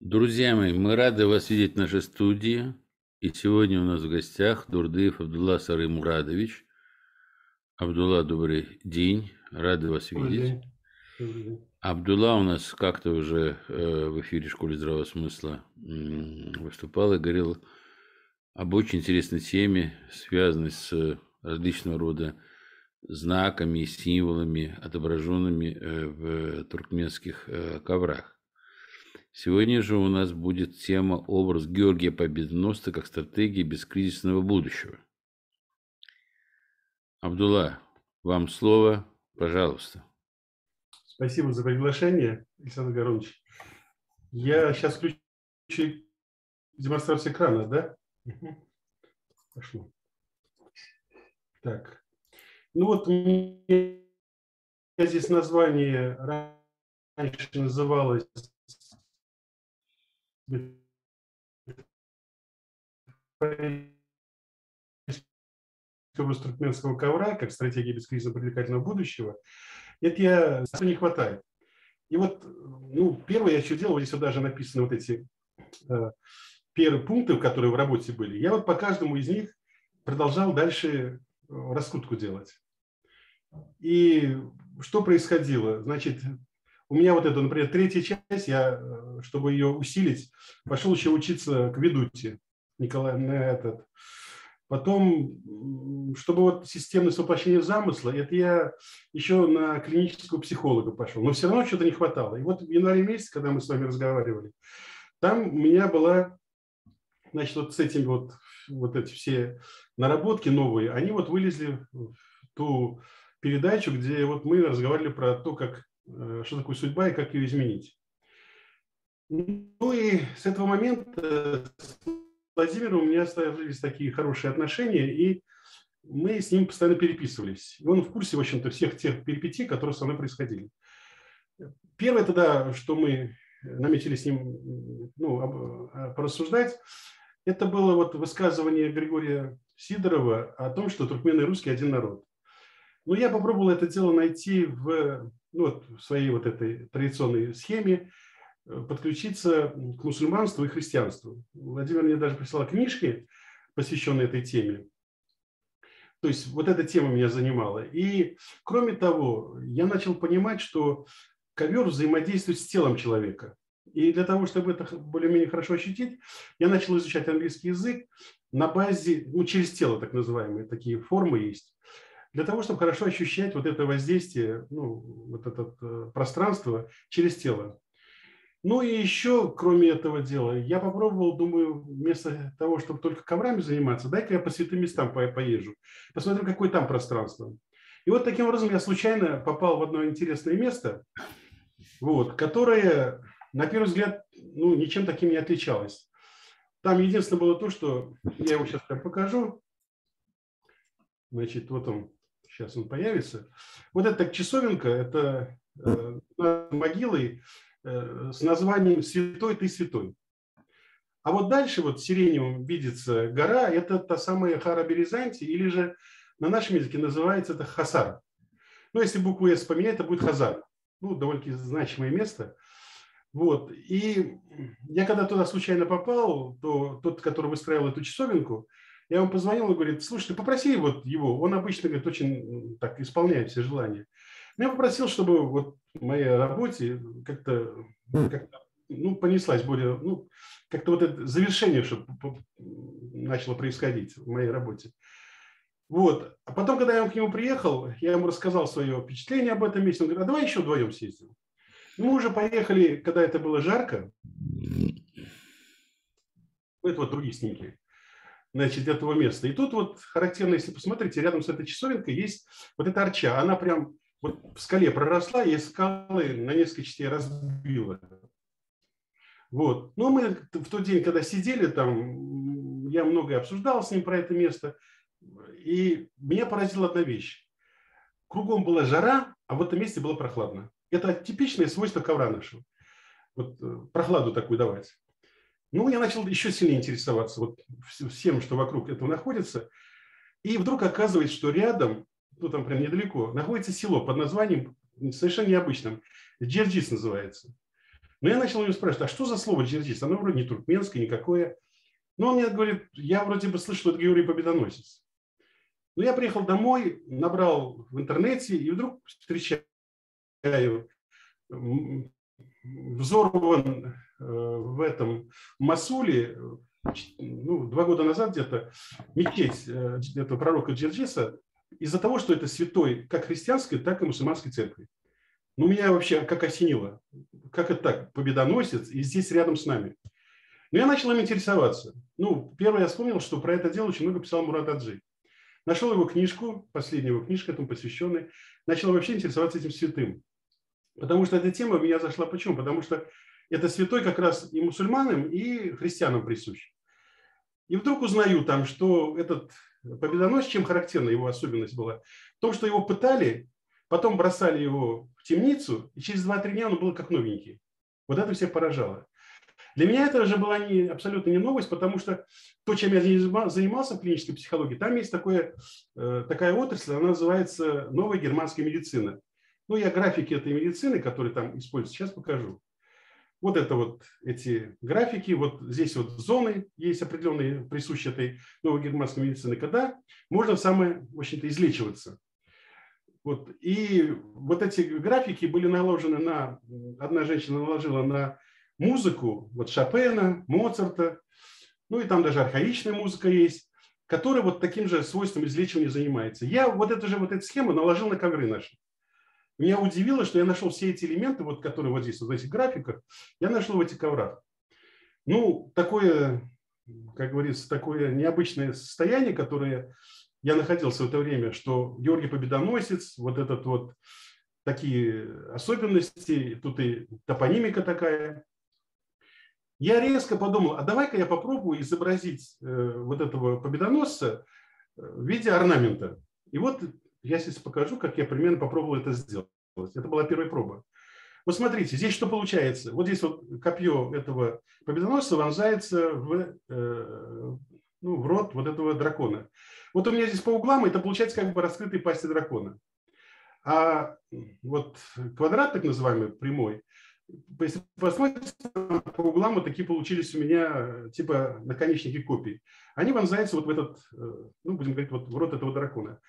Друзья мои, мы рады вас видеть в нашей студии. И сегодня у нас в гостях Дурдыев Абдулла Сары Мурадович. Абдулла, добрый день. Рады вас видеть. Абдулла у нас как-то уже э, в эфире школы здравого смысла выступал и говорил об очень интересной теме, связанной с различного рода знаками и символами, отображенными э, в туркменских э, коврах. Сегодня же у нас будет тема образ Георгия Победоносца как стратегия бескризисного будущего. Абдулла, вам слово, пожалуйста. Спасибо за приглашение, Александр Горович. Я сейчас включу демонстрацию экрана, да? Пошло. Так. Ну вот меня здесь название раньше называлось туркменского ковра как стратегия бескризисного привлекательного будущего, это я не хватает. И вот, ну, первое я еще делал, здесь вот даже написаны вот эти э, первые пункты, которые в работе были. Я вот по каждому из них продолжал дальше э, раскрутку делать. И что происходило? Значит, у меня вот это, например, третья часть, я, э, чтобы ее усилить, пошел еще учиться к ведуте Николай на этот. Потом, чтобы вот системность воплощения замысла, это я еще на клинического психолога пошел. Но все равно что-то не хватало. И вот в январе месяце, когда мы с вами разговаривали, там у меня была, значит, вот с этими вот, вот эти все наработки новые, они вот вылезли в ту передачу, где вот мы разговаривали про то, как Э, что такое судьба и как ее изменить. Ну и с этого момента с Владимиром у меня сложились такие хорошие отношения, и мы с ним постоянно переписывались. И он в курсе, в общем-то, всех тех перипетий, которые со мной происходили. Первое тогда, что мы наметили с ним ну, а, порассуждать, это было вот высказывание Григория Сидорова о том, что туркмены и русские один народ. Но я попробовал это дело найти в ну, вот, в своей вот этой традиционной схеме э, подключиться к мусульманству и христианству. Владимир мне даже прислал книжки, посвященные этой теме. То есть вот эта тема меня занимала. И кроме того, я начал понимать, что ковер взаимодействует с телом человека. И для того, чтобы это более-менее хорошо ощутить, я начал изучать английский язык на базе, ну, через тело так называемые, такие формы есть для того, чтобы хорошо ощущать вот это воздействие, ну, вот это э, пространство через тело. Ну и еще, кроме этого дела, я попробовал, думаю, вместо того, чтобы только коврами заниматься, дай-ка я по святым местам поезжу, посмотрим, какое там пространство. И вот таким образом я случайно попал в одно интересное место, вот, которое, на первый взгляд, ну, ничем таким не отличалось. Там единственное было то, что я его сейчас покажу. Значит, вот он, сейчас он появится. Вот эта часовенка, это э, могилой э, с названием «Святой ты святой». А вот дальше вот сиреневым видится гора, это та самая Хара Березанти, или же на нашем языке называется это Хасар. Ну, если букву «С» поменять, это будет Хазар. Ну, довольно-таки значимое место. Вот. И я когда туда случайно попал, то тот, который выстраивал эту часовенку, я ему позвонил, он говорит, слушай, ты попроси вот его, он обычно, говорит, очень так исполняет все желания. Но я попросил, чтобы вот в моей работе как-то как ну, понеслась более, ну, как-то вот это завершение, чтобы начало происходить в моей работе. Вот. А потом, когда я к нему приехал, я ему рассказал свое впечатление об этом месте. Он говорит, а давай еще вдвоем съездим. Мы уже поехали, когда это было жарко. Это вот другие снимки значит, этого места. И тут вот характерно, если посмотрите, рядом с этой часовенкой есть вот эта арча. Она прям вот в скале проросла и скалы на несколько частей разбила. Вот. Но мы в тот день, когда сидели там, я многое обсуждал с ним про это место, и меня поразила одна вещь. Кругом была жара, а в этом месте было прохладно. Это типичное свойство ковра нашего. Вот э, прохладу такую давать. Ну, я начал еще сильнее интересоваться вот всем, что вокруг этого находится. И вдруг оказывается, что рядом, ну там прям недалеко, находится село под названием совершенно необычным. Джерджис называется. Но я начал у него спрашивать, а что за слово джерджис? Оно вроде не туркменское, никакое. Но он мне говорит, я вроде бы слышал, это Георгий Победоносец. Но я приехал домой, набрал в интернете, и вдруг встречаю взорван в этом Масуле ну, два года назад где-то мечеть э, этого пророка Джерджиса из-за того, что это святой как христианской, так и мусульманской церкви. Ну, меня вообще как осенило. Как это так? Победоносец и здесь рядом с нами. Но я начал им интересоваться. Ну, первое я вспомнил, что про это дело очень много писал Мурат Аджи. Нашел его книжку, последнюю его книжку этому посвященной. Начал вообще интересоваться этим святым. Потому что эта тема меня зашла. Почему? Потому что это святой как раз и мусульманам, и христианам присущ. И вдруг узнаю там, что этот победоносец, чем характерна его особенность была, в том, что его пытали, потом бросали его в темницу, и через 2-3 дня он был как новенький. Вот это всех поражало. Для меня это же была не, абсолютно не новость, потому что то, чем я занимался в клинической психологии, там есть такое, э, такая отрасль, она называется новая германская медицина. Ну, я графики этой медицины, которые там используются, сейчас покажу. Вот это вот эти графики, вот здесь вот зоны есть определенные, присущие этой новой германской медицины, когда можно самое, в общем-то, излечиваться. Вот. И вот эти графики были наложены на, одна женщина наложила на музыку, вот Шопена, Моцарта, ну и там даже архаичная музыка есть, которая вот таким же свойством излечивания занимается. Я вот эту же вот эту схему наложил на ковры наши. Меня удивило, что я нашел все эти элементы, вот, которые вот здесь, вот в этих графиках, я нашел в этих коврах. Ну, такое, как говорится, такое необычное состояние, которое я находился в это время, что Георгий Победоносец, вот этот вот такие особенности, тут и топонимика такая. Я резко подумал, а давай-ка я попробую изобразить э, вот этого победоносца э, в виде орнамента. И вот я сейчас покажу, как я примерно попробовал это сделать. Это была первая проба. Вот смотрите, здесь что получается. Вот здесь вот копье этого победоносца вонзается в, э, ну, в рот вот этого дракона. Вот у меня здесь по углам это получается как бы раскрытые пасти дракона. А вот квадрат, так называемый, прямой, если посмотрите, по углам вот такие получились у меня типа наконечники копий. Они вонзаются вот в этот, э, ну, будем говорить, вот в рот этого дракона.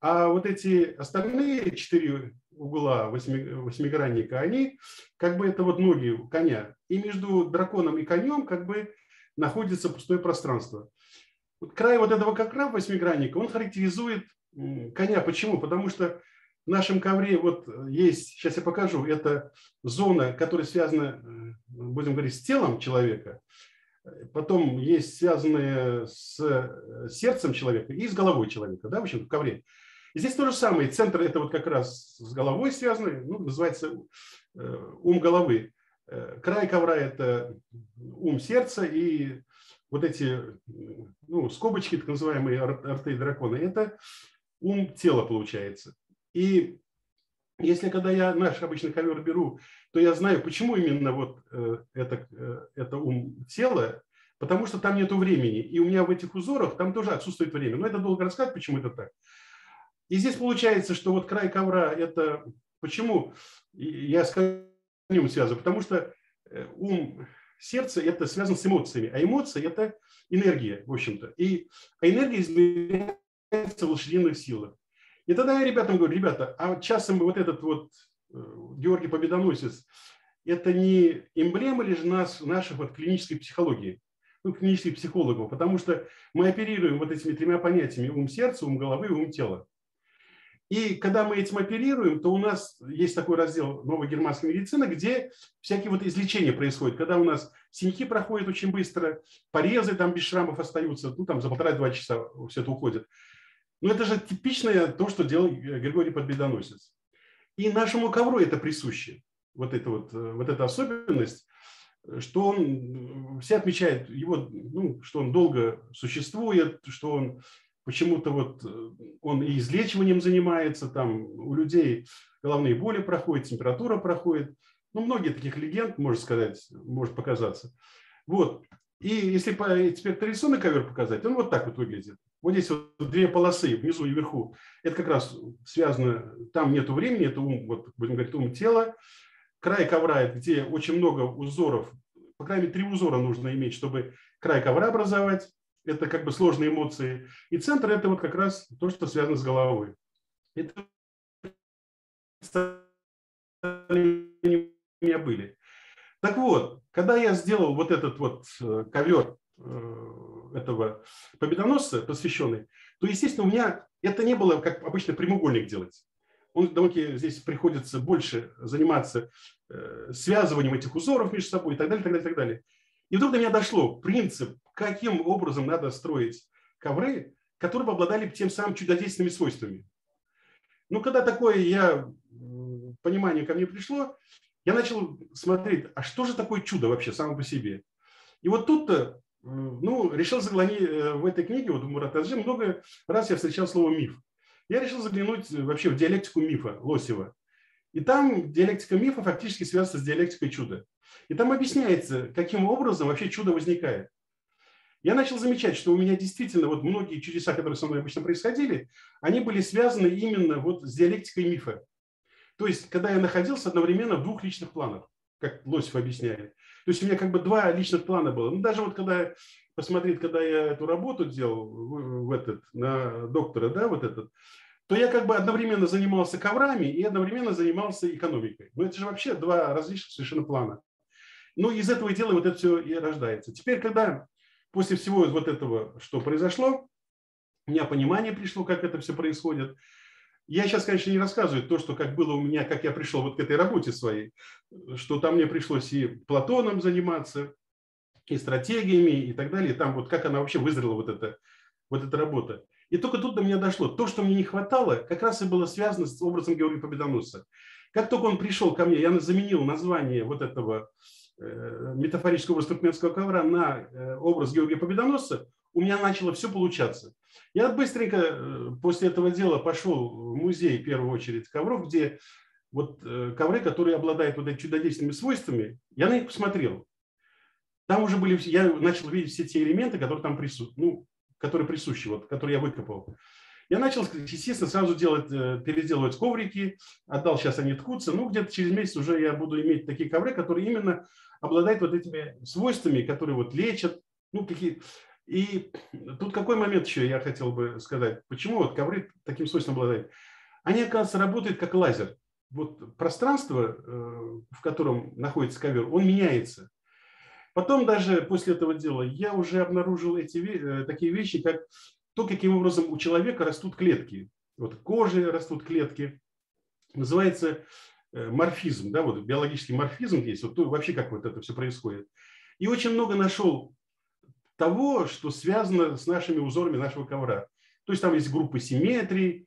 А вот эти остальные четыре угла восьми, восьмигранника, они как бы это вот ноги коня. И между драконом и конем как бы находится пустое пространство. Вот край вот этого кокра восьмигранника, он характеризует коня. Почему? Потому что в нашем ковре вот есть, сейчас я покажу, это зона, которая связана, э, будем говорить, с телом человека. Потом есть связанные с э, сердцем человека и с головой человека, да, в общем, в ковре. И здесь то же самое. Центр это вот как раз с головой связано, ну, называется э, ум головы. Э, край ковра это ум сердца и вот эти ну, скобочки, так называемые арты дракона, это ум тела получается. И если когда я наш обычный ковер беру, то я знаю, почему именно вот э, это, это ум тела, потому что там нету времени. И у меня в этих узорах там тоже отсутствует время. Но это долго рассказать, почему это так. И здесь получается, что вот край ковра – это почему я с конем связываю? Потому что э, ум, сердце – это связано с эмоциями, а эмоции – это энергия, в общем-то. И а энергия измеряется в лошадиных силах. И тогда я ребятам говорю, ребята, а часом вот этот вот э, Георгий Победоносец, это не эмблема лишь нас, наших вот клинической психологии, ну, клинических психологов, потому что мы оперируем вот этими тремя понятиями ум сердца, ум головы и ум тела. И когда мы этим оперируем, то у нас есть такой раздел новой германской медицины, где всякие вот излечения происходят. Когда у нас синяки проходят очень быстро, порезы там без шрамов остаются, ну там за полтора-два часа все это уходит. Но это же типичное то, что делал Григорий Подбедоносец. И нашему ковру это присуще. Вот эта вот, вот эта особенность, что он, все отмечают его, ну, что он долго существует, что он почему-то вот э, он и излечиванием занимается, там у людей головные боли проходят, температура проходит. Ну, многие таких легенд, можно сказать, может показаться. Вот. И если теперь традиционный ковер показать, он вот так вот выглядит. Вот здесь вот две полосы внизу и вверху. Это как раз связано, там нету времени, это ум, вот, будем говорить, ум тела. Край ковра, где очень много узоров, по крайней мере, три узора нужно иметь, чтобы край ковра образовать. Это как бы сложные эмоции. И центр – это вот как раз то, что связано с головой. Это у меня были. Так вот, когда я сделал вот этот вот э, ковер э, этого победоносца посвященный, то, естественно, у меня это не было, как обычно, прямоугольник делать. Он довольно здесь приходится больше заниматься э, связыванием этих узоров между собой и так далее, так далее, так далее. И вдруг до меня дошло принцип, каким образом надо строить ковры, которые бы обладали тем самым чудодейственными свойствами. Ну, когда такое я понимание ко мне пришло, я начал смотреть, а что же такое чудо вообще само по себе? И вот тут-то, ну, решил заглянуть э, в этой книге, вот в Муратаджи, много раз я встречал слово «миф». Я решил заглянуть вообще в диалектику мифа Лосева. И там диалектика мифа фактически связана с диалектикой чуда. И там объясняется, каким образом вообще чудо возникает. Я начал замечать, что у меня действительно вот многие чудеса, которые со мной обычно происходили, они были связаны именно вот с диалектикой мифа. То есть, когда я находился одновременно в двух личных планах, как Лосев объясняет. То есть у меня как бы два личных плана было. Ну, даже вот когда посмотреть, когда я эту работу делал в, этот, на доктора, да, вот этот, то я как бы одновременно занимался коврами и одновременно занимался экономикой. Ну, это же вообще два различных совершенно плана. Ну, из этого дела вот это все и рождается. Теперь, когда после всего вот этого, что произошло, у меня понимание пришло, как это все происходит – я сейчас, конечно, не рассказываю то, что как было у меня, как я пришел вот к этой работе своей, что там мне пришлось и Платоном заниматься, и стратегиями, и так далее. Там вот как она вообще вызрела, вот эта, вот эта работа. И только тут до меня дошло. То, что мне не хватало, как раз и было связано с образом Георгия Победоносца. Как только он пришел ко мне, я заменил название вот этого э, метафорического образа туркменского ковра на э, образ Георгия Победоносца, у меня начало все получаться. Я быстренько э, после этого дела пошел в музей, в первую очередь, ковров, где вот ковры, которые обладают вот этими чудодейственными свойствами, я на них посмотрел. Там уже были, я начал видеть все те элементы, которые там присутствуют, ну, которые присущи, вот, которые я выкопал. Я начал, естественно, сразу делать, переделывать коврики, отдал, сейчас они ткутся. Ну, где-то через месяц уже я буду иметь такие ковры, которые именно обладают вот этими свойствами, которые вот лечат, ну, какие и тут какой момент еще я хотел бы сказать. Почему вот ковры таким свойством обладают? Они, оказывается, работают как лазер. Вот пространство, э, в котором находится ковер, он меняется. Потом даже после этого дела я уже обнаружил эти, э, такие вещи, как то, каким образом у человека растут клетки. Вот кожи растут клетки. Называется морфизм, да, вот биологический морфизм есть, вот вообще как вот это все происходит. И очень много нашел того, что связано с нашими узорами нашего ковра. То есть там есть группы симметрий,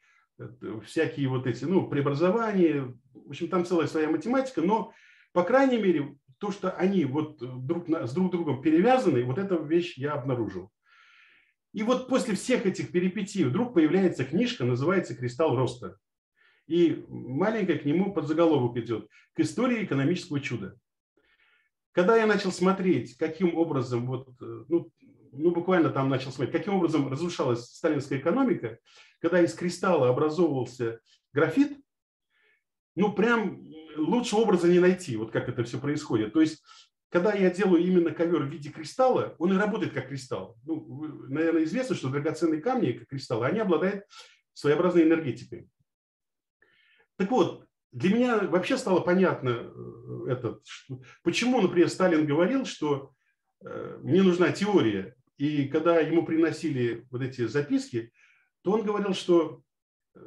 всякие вот эти, ну, преобразования, в общем, там целая своя математика, но, по крайней мере, то, что они вот друг на, с друг другом перевязаны, вот эту вещь я обнаружил. И вот после всех этих перипетий вдруг появляется книжка, называется «Кристалл роста». И маленькая к нему подзаголовок идет «К истории экономического чуда». Когда я начал смотреть, каким образом, вот, ну, ну, буквально там начал смотреть, каким образом разрушалась сталинская экономика, когда из кристалла образовывался графит, ну, прям лучшего образа не найти, вот как это все происходит. То есть, когда я делаю именно ковер в виде кристалла, он и работает как кристалл. Ну, наверное, известно, что драгоценные камни, как кристаллы, они обладают своеобразной энергетикой. Так вот, для меня вообще стало понятно, э, этот, почему, например, Сталин говорил, что э, мне нужна теория, и когда ему приносили вот эти записки, то он говорил, что э,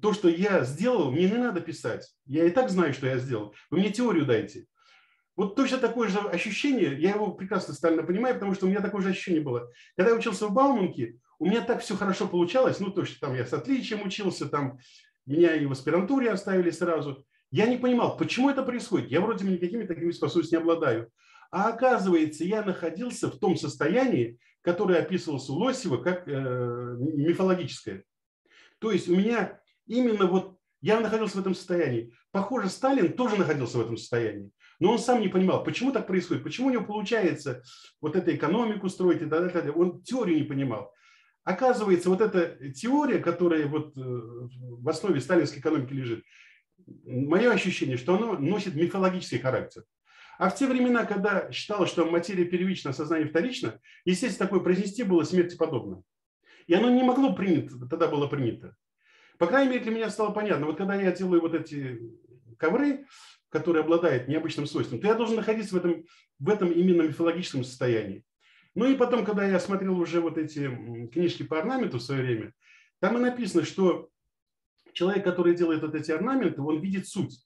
то, что я сделал, мне не надо писать. Я и так знаю, что я сделал. Вы мне теорию дайте. Вот точно такое же ощущение, я его прекрасно стально понимаю, потому что у меня такое же ощущение было. Когда я учился в Бауманке, у меня так все хорошо получалось, ну, то, что там я с отличием учился, там меня и в аспирантуре оставили сразу. Я не понимал, почему это происходит. Я вроде бы никакими такими способностями не обладаю. А оказывается, я находился в том состоянии, которое описывался у Лосева как э, мифологическое. То есть у меня именно вот я находился в этом состоянии. Похоже, Сталин тоже находился в этом состоянии. Но он сам не понимал, почему так происходит, почему у него получается вот эту экономику строить и так далее. Он теорию не понимал. Оказывается, вот эта теория, которая вот э, в основе сталинской экономики лежит, мое ощущение, что она носит мифологический характер. А в те времена, когда считалось, что материя первична, сознание вторично, естественно, такое произнести было смерти подобно. И оно не могло принято, тогда было принято. По крайней мере, для меня стало понятно. Вот когда я делаю вот эти ковры, которые обладают необычным свойством, то я должен находиться в этом, в этом именно мифологическом состоянии. Ну и потом, когда я смотрел уже вот эти книжки по орнаменту в свое время, там и написано, что человек, который делает вот эти орнаменты, он видит суть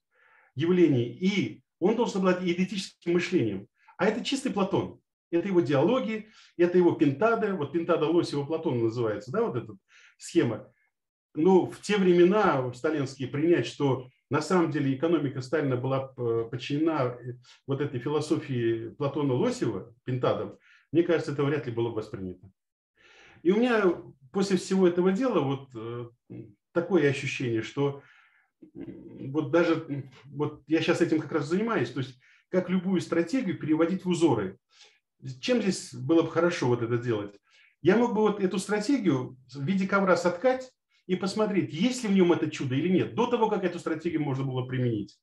явлений, и он должен обладать идентическим мышлением. А это чистый Платон. Это его диалоги, это его пентада. Вот пентада Лосева Платона называется, да, вот эта схема. Ну, в те времена сталинские принять, что на самом деле экономика Сталина была э, подчинена вот этой философии Платона Лосева, пентадом, мне кажется, это вряд ли было бы воспринято. И у меня после всего этого дела вот э, такое ощущение, что вот даже вот я сейчас этим как раз занимаюсь, то есть как любую стратегию переводить в узоры. Чем здесь было бы хорошо вот это делать? Я мог бы вот эту стратегию в виде ковра соткать и посмотреть, есть ли в нем это чудо или нет, до того, как эту стратегию можно было применить.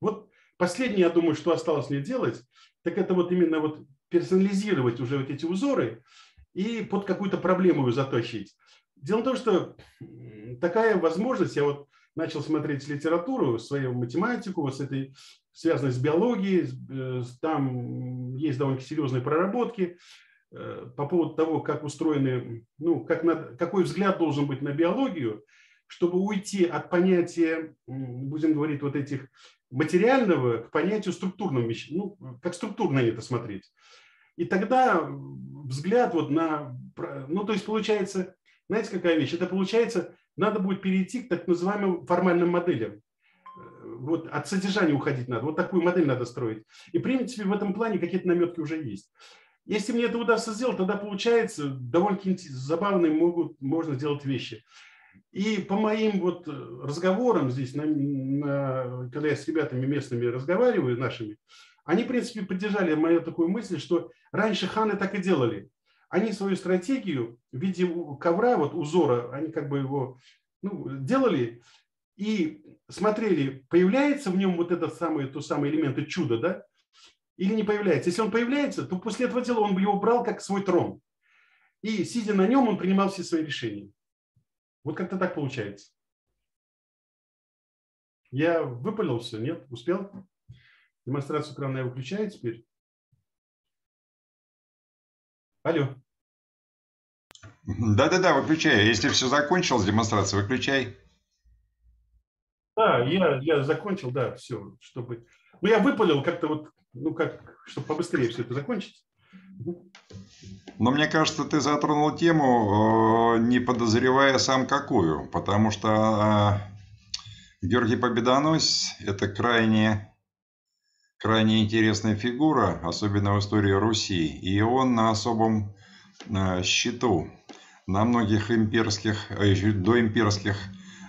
Вот последнее, я думаю, что осталось мне делать, так это вот именно вот персонализировать уже вот эти узоры и под какую-то проблему ее затащить. Дело в том, что такая возможность, я вот начал смотреть литературу, свою математику, вот с этой, связанной с биологией, э, там есть довольно серьезные проработки э, по поводу того, как устроены, ну, как на, какой взгляд должен быть на биологию, чтобы уйти от понятия, будем говорить, вот этих материального к понятию структурного, ну, как структурно это смотреть. И тогда взгляд вот на, ну, то есть получается, знаете, какая вещь? Это получается, надо будет перейти к так называемым формальным моделям. Вот от содержания уходить надо. Вот такую модель надо строить. И, в принципе, в этом плане какие-то наметки уже есть. Если мне это удастся сделать, тогда получается довольно забавные могут, можно сделать вещи. И по моим вот разговорам здесь, на, на, когда я с ребятами местными разговариваю, нашими, они, в принципе, поддержали мою такую мысль, что раньше ханы так и делали они свою стратегию в виде ковра, вот узора, они как бы его ну, делали и смотрели, появляется в нем вот этот самый, то самый элемент чуда, да, или не появляется. Если он появляется, то после этого дела он его брал как свой трон. И сидя на нем, он принимал все свои решения. Вот как-то так получается. Я выпалил все, нет? Успел? Демонстрацию экрана я выключаю теперь. Алло. Да-да-да, выключай. Если все закончилось, демонстрация, выключай. Да, я, я закончил, да, все, чтобы... Ну, я выпалил как-то вот, ну, как, чтобы побыстрее все это закончить. Но мне кажется, ты затронул тему, э, не подозревая сам какую, потому что э, Георгий Победоносец – это крайне крайне интересная фигура, особенно в истории Руси, и он на особом э, счету. На многих имперских, доимперских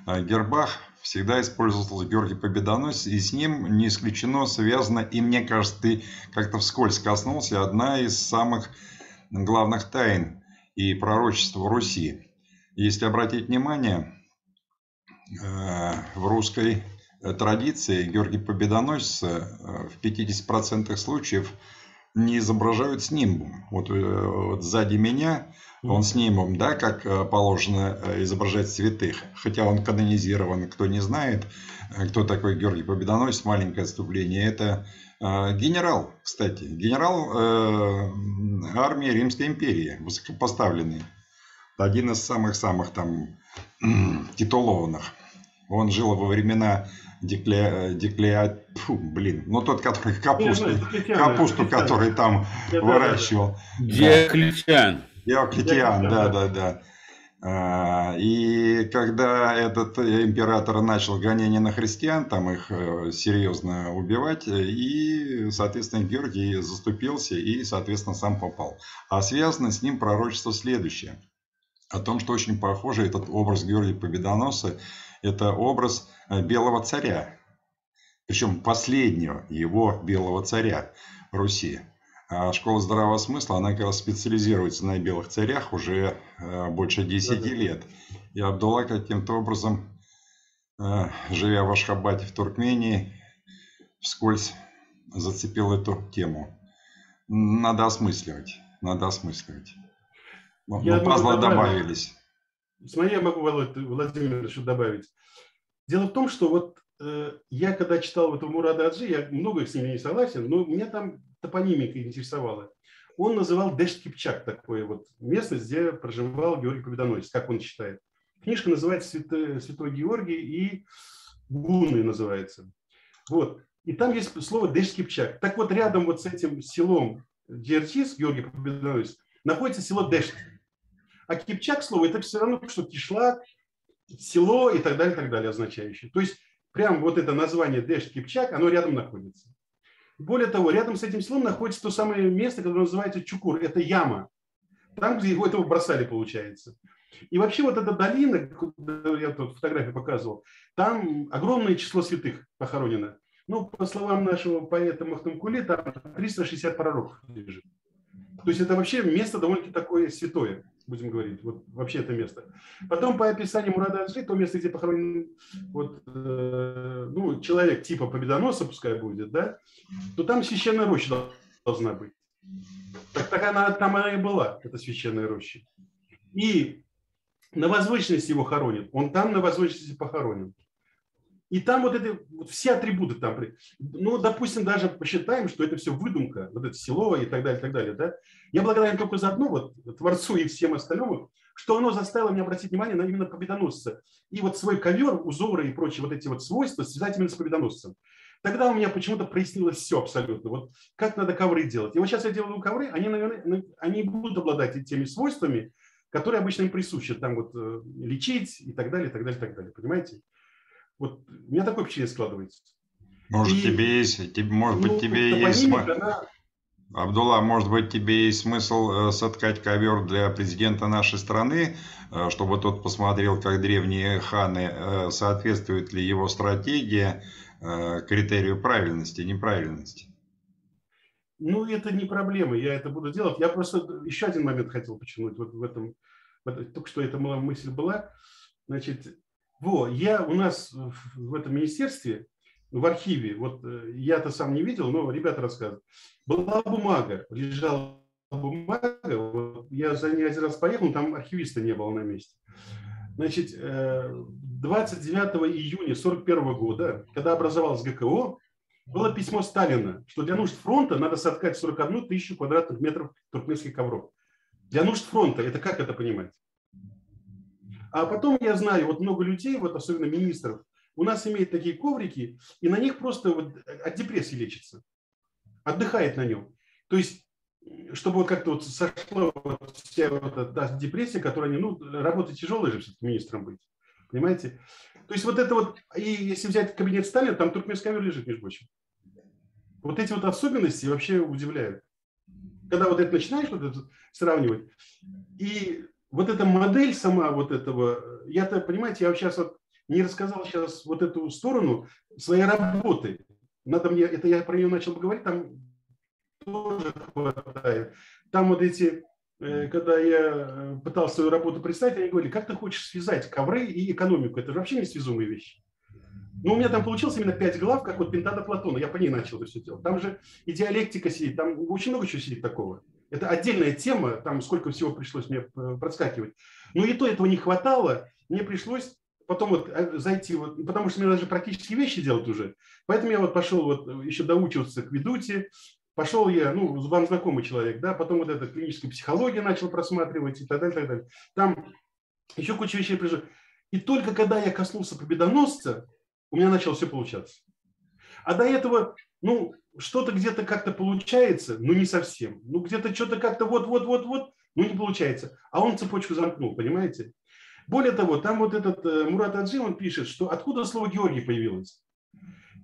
э, гербах всегда использовался Георгий Победоносец, и с ним не исключено связано, и мне кажется, ты как-то вскользь коснулся, одна из самых главных тайн и пророчеств Руси. Если обратить внимание, в русской традиции Георгий Победоносец э, в 50% случаев не изображают с нимбом. Вот, э, вот сзади меня он с нимбом, да, как э, положено изображать святых. Хотя он канонизирован, кто не знает, кто такой Георгий Победоносец, маленькое отступление. Это генерал, кстати, генерал армии Римской империи, высокопоставленный. Один из самых-самых там титулованных. Он жил во времена Декле, декле, фу, блин, ну тот, который капусту, капусту, который там выращивал. Диоклетиан. Диоклетиан, да, да, да. А, и когда этот император начал гонение на христиан, там их э, серьезно убивать, и, соответственно, Георгий заступился и, соответственно, сам попал. А связано с ним пророчество следующее. О том, что очень похоже этот образ Георгия Победоносца Это образ э, белого царя, причем последнего его белого царя Руси. А школа здравого смысла, она как раз специализируется на белых царях уже э, больше 10 лет. И Абдулла каким-то образом, э, живя в Ашхабаде в Туркмении, вскользь зацепил эту тему. Надо осмысливать, надо осмысливать. Ну, Я пазлы добавились. Смотри, я могу, Владимир, еще добавить. Дело в том, что вот э, я когда читал этого Мурада Аджи, я много с ним не согласен, но меня там топонимика интересовала. Он называл Дешт-Кипчак, такое вот местность, где проживал Георгий Победоносец, как он считает. Книжка называется «Святой, Святой Георгий» и «Гуны» называется. Вот. И там есть слово Дешт-Кипчак. Так вот, рядом вот с этим селом Дертис, Георгий Победоносец, находится село Дешт. А Кипчак слово это все равно, что кишлак, село и так далее, так далее означающее. То есть прям вот это название Дешт Кипчак, оно рядом находится. Более того, рядом с этим селом находится то самое место, которое называется Чукур. Это яма. Там, где его этого бросали, получается. И вообще вот эта долина, я тут фотографию показывал, там огромное число святых похоронено. Ну, по словам нашего поэта Махтумкули, там 360 пророков лежит. То есть это вообще место довольно-таки такое святое, будем говорить. Вот вообще это место. Потом по описанию Мурада Аджи, то место, где похоронен вот, э, ну, человек типа победоноса, пускай будет, да, то там священная роща должна быть. Так, так она, там она и была, эта священная роща. И на возвышенности его хоронят. Он там на возвышенности похоронен. И там вот это, вот все атрибуты там. Ну, допустим, даже посчитаем, что это все выдумка, вот это село и так далее, и так далее. Да? Я благодарен только за одно, вот Творцу и всем остальным, что оно заставило меня обратить внимание на именно победоносца. И вот свой ковер, узоры и прочие вот эти вот свойства связать именно с победоносцем. Тогда у меня почему-то прояснилось все абсолютно. Вот как надо ковры делать. И вот сейчас я делаю ковры, они, наверное, они будут обладать теми свойствами, которые обычно им присущи. Там вот э, лечить и так далее, и так далее, и так далее. Понимаете? Вот у меня такое впечатление складывается. Может, и, тебе есть, тебе, может быть, ну, тебе есть... Она... Абдулла, может быть, тебе есть смысл э, соткать ковер для президента нашей страны, э, чтобы тот посмотрел, как древние ханы, э, соответствует ли его стратегия критерию правильности неправильности? Ну, это не проблема, я это буду делать. Я просто еще один момент хотел почерпнуть вот в этом. Только что эта мысль была. Значит, во, я у нас в этом министерстве, в архиве, вот э, я-то сам не видел, но ребята рассказывают, была бумага, лежала бумага, вот, я за ней один раз поехал, там архивиста не было на месте. Значит, 29 э, июня 1941 года, когда образовалась ГКО, было письмо Сталина, что для нужд фронта надо соткать 41 тысячу квадратных метров туркменских ковров. Для нужд фронта, это как это понимать? А потом я знаю, вот много людей, вот особенно министров, у нас имеют такие коврики, и на них просто вот от депрессии лечится. Отдыхает на нем. То есть, чтобы вот как-то вот сошла вот вся вот эта депрессия, которая ну, работа тяжелая же все-таки министром быть. Понимаете? То есть вот это вот, и если взять кабинет Сталина, там туркменский ковер лежит, между прочим. Вот эти вот особенности вообще удивляют. Когда вот это начинаешь вот это сравнивать, и вот эта модель сама вот этого, я-то, понимаете, я сейчас вот не рассказал сейчас вот эту сторону своей работы. Надо мне, это я про нее начал говорить, там тоже хватает. Там вот эти, э, когда я э, пытался свою работу представить, они говорили, как ты хочешь связать ковры и экономику? Это же вообще не связуемые вещи. Но у меня там получилось именно пять глав, как вот Пентада Платона. Я по ней начал это все делать. Там же и диалектика сидит, там очень много чего сидит такого. Это отдельная тема, там сколько всего пришлось мне э, проскакивать. Но и то этого не хватало. Мне пришлось потом вот э, зайти, вот, потому что мне даже практические вещи делать уже. Поэтому я вот пошел вот э, еще доучиваться к ведуте, пошел я, ну, вам знакомый человек, да, потом вот эта клиническая психология начал просматривать и так далее, так далее. Там еще куча вещей пришло. И только когда я коснулся победоносца, у меня начало все получаться. А до этого, ну, что-то где-то как-то получается, но не совсем. Ну, где-то что-то как-то вот-вот-вот-вот, ну, не получается. А он цепочку замкнул, понимаете? Более того, там вот этот э, Мурат Аджи, он пишет, что откуда слово Георгий появилось.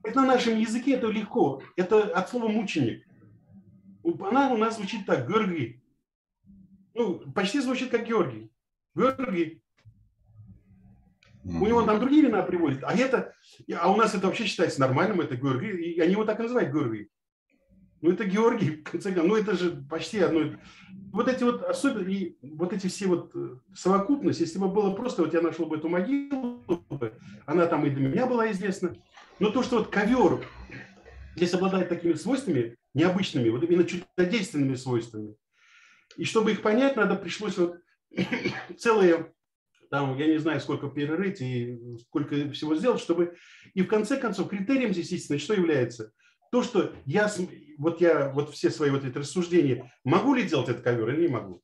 Это на нашем языке это легко. Это от слова мученик. Она у нас звучит так, Георгий. Ну, почти звучит как Георгий. Георгий. У него там другие вина приводят, а это, а у нас это вообще считается нормальным, это Георгий, и они его так и называют Георгий. Ну, это Георгий, в конце концов, ну, это же почти одно. Вот эти вот особенно, и вот эти все вот э, совокупность, если бы было просто, вот я нашел бы эту могилу, она там и для меня была известна, но то, что вот ковер здесь обладает такими свойствами, необычными, вот именно чудодейственными свойствами, и чтобы их понять, надо пришлось вот целые там, я не знаю, сколько перерыть и сколько всего сделать, чтобы... И в конце концов, критерием здесь, естественно, что является? То, что я, вот я, вот все свои вот эти рассуждения, могу ли делать этот ковер или не могу?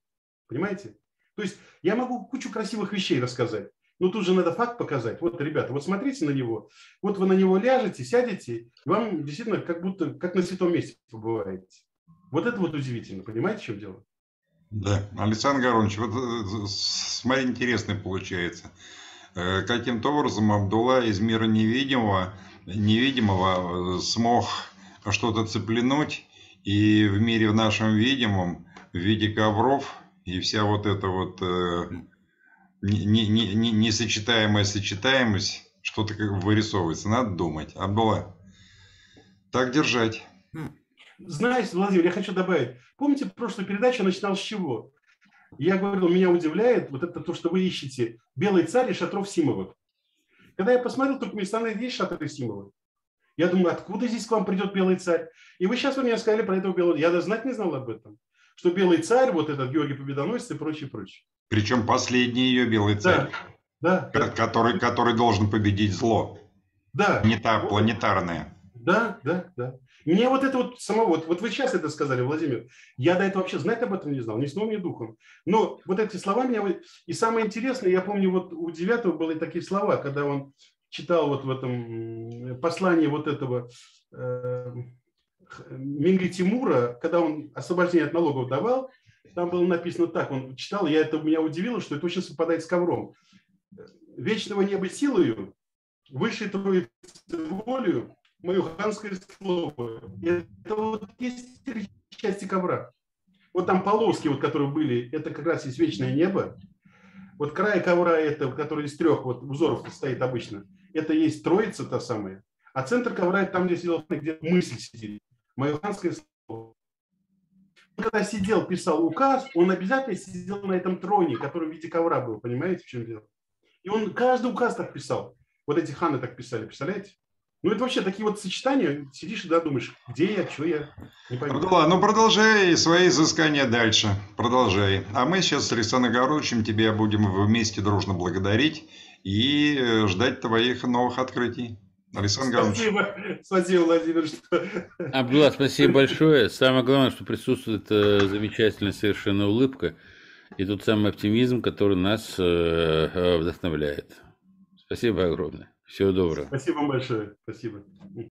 Понимаете? То есть я могу кучу красивых вещей рассказать, но тут же надо факт показать. Вот, ребята, вот смотрите на него, вот вы на него ляжете, сядете, вам действительно как будто, как на святом месте побываете. Вот это вот удивительно, понимаете, в чем дело? Да, Александр Горович, вот э, смотри, интересно получается. Э, каким-то образом Абдулла из мира невидимого, невидимого э, смог что-то цеплянуть, и в мире в нашем видимом, в виде ковров, и вся вот эта вот несочетаемая сочетаемость, что-то как вырисовывается. Надо думать. Абдулла, так держать. Знаете, Владимир, я хочу добавить. Помните, прошлую передачу я начинал с чего? Я говорил, меня удивляет вот это то, что вы ищете «Белый царь» и «Шатров Симовых». Когда я посмотрел Туркменистан, есть шатры Симовы. Я думаю, откуда здесь к вам придет Белый царь? И вы сейчас вы мне сказали про этого Белого. Я даже знать не знал об этом. Что Белый царь, вот этот Георгий Победоносец и прочее, прочее. Причем последний ее Белый царь. Да, да, который, который должен победить зло. Да. Планета, планетарное. Да, да, да. Мне вот это вот самого, вот, вот вы сейчас это сказали, Владимир, я до этого вообще знать об этом не знал, ни сном, ни духом. Но вот эти слова меня... И самое интересное, я помню, вот у Девятого были такие слова, когда он читал вот в этом послании вот этого э, Минги Тимура, когда он освобождение от налогов давал, там было написано так, он читал, я это меня удивило, что это очень совпадает с ковром. Вечного неба силою, высшей троицы волею, мое слово. Это вот есть части ковра. Вот там полоски, вот, которые были, это как раз есть вечное небо. Вот край ковра, это, который из трех вот узоров стоит обычно, это есть троица та самая. А центр ковра это там, где сидел, где мысль сидит. Мое слово. Когда сидел, писал указ, он обязательно сидел на этом троне, который в виде ковра был. Понимаете, в чем дело? И он каждый указ так писал. Вот эти ханы так писали, представляете? Ну, это вообще такие вот сочетания, сидишь и да, думаешь, где я, что я, не пойму. Абдулла, ну продолжай свои изыскания дальше, продолжай. А мы сейчас с Александром Горовичем тебя будем вместе дружно благодарить и э, ждать твоих новых открытий. Александр Горович. Спасибо, спасибо, Владимир. Что... Абдулла, спасибо большое. Самое главное, что присутствует э, замечательная совершенно улыбка и тот самый оптимизм, который нас э, вдохновляет. Спасибо огромное. Всего доброго. Спасибо вам большое. Спасибо.